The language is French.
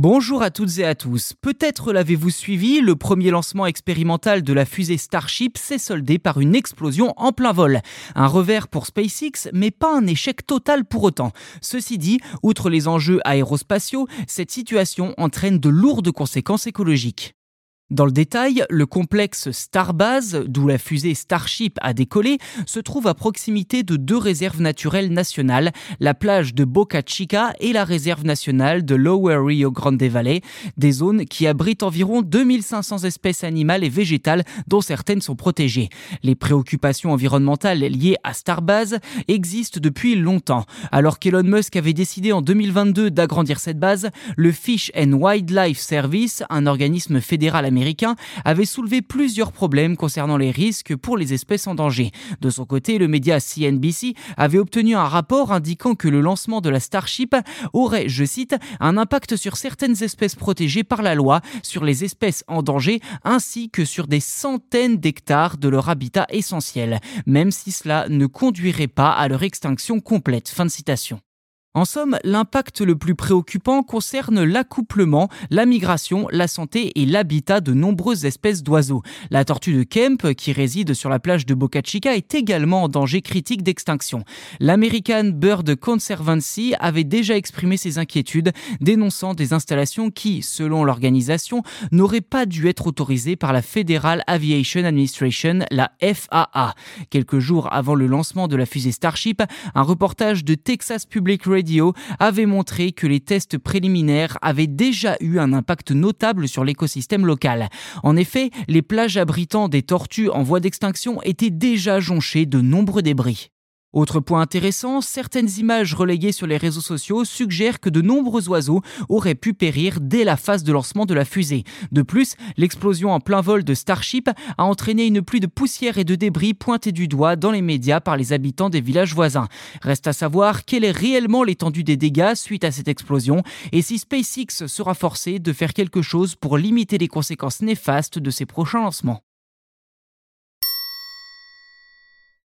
Bonjour à toutes et à tous. Peut-être l'avez-vous suivi, le premier lancement expérimental de la fusée Starship s'est soldé par une explosion en plein vol. Un revers pour SpaceX, mais pas un échec total pour autant. Ceci dit, outre les enjeux aérospatiaux, cette situation entraîne de lourdes conséquences écologiques. Dans le détail, le complexe Starbase, d'où la fusée Starship a décollé, se trouve à proximité de deux réserves naturelles nationales, la plage de Boca Chica et la réserve nationale de Lower Rio Grande Valley, des zones qui abritent environ 2500 espèces animales et végétales dont certaines sont protégées. Les préoccupations environnementales liées à Starbase existent depuis longtemps. Alors qu'Elon Musk avait décidé en 2022 d'agrandir cette base, le Fish and Wildlife Service, un organisme fédéral américain, américain avait soulevé plusieurs problèmes concernant les risques pour les espèces en danger. De son côté, le média CNBC avait obtenu un rapport indiquant que le lancement de la Starship aurait, je cite, un impact sur certaines espèces protégées par la loi, sur les espèces en danger, ainsi que sur des centaines d'hectares de leur habitat essentiel, même si cela ne conduirait pas à leur extinction complète. Fin de citation. En somme, l'impact le plus préoccupant concerne l'accouplement, la migration, la santé et l'habitat de nombreuses espèces d'oiseaux. La tortue de Kemp, qui réside sur la plage de Boca Chica, est également en danger critique d'extinction. L'American Bird Conservancy avait déjà exprimé ses inquiétudes, dénonçant des installations qui, selon l'organisation, n'auraient pas dû être autorisées par la Federal Aviation Administration, la FAA. Quelques jours avant le lancement de la fusée Starship, un reportage de Texas Public Radio avait montré que les tests préliminaires avaient déjà eu un impact notable sur l'écosystème local. En effet, les plages abritant des tortues en voie d'extinction étaient déjà jonchées de nombreux débris. Autre point intéressant, certaines images relayées sur les réseaux sociaux suggèrent que de nombreux oiseaux auraient pu périr dès la phase de lancement de la fusée. De plus, l'explosion en plein vol de Starship a entraîné une pluie de poussière et de débris pointés du doigt dans les médias par les habitants des villages voisins. Reste à savoir quelle est réellement l'étendue des dégâts suite à cette explosion et si SpaceX sera forcé de faire quelque chose pour limiter les conséquences néfastes de ses prochains lancements.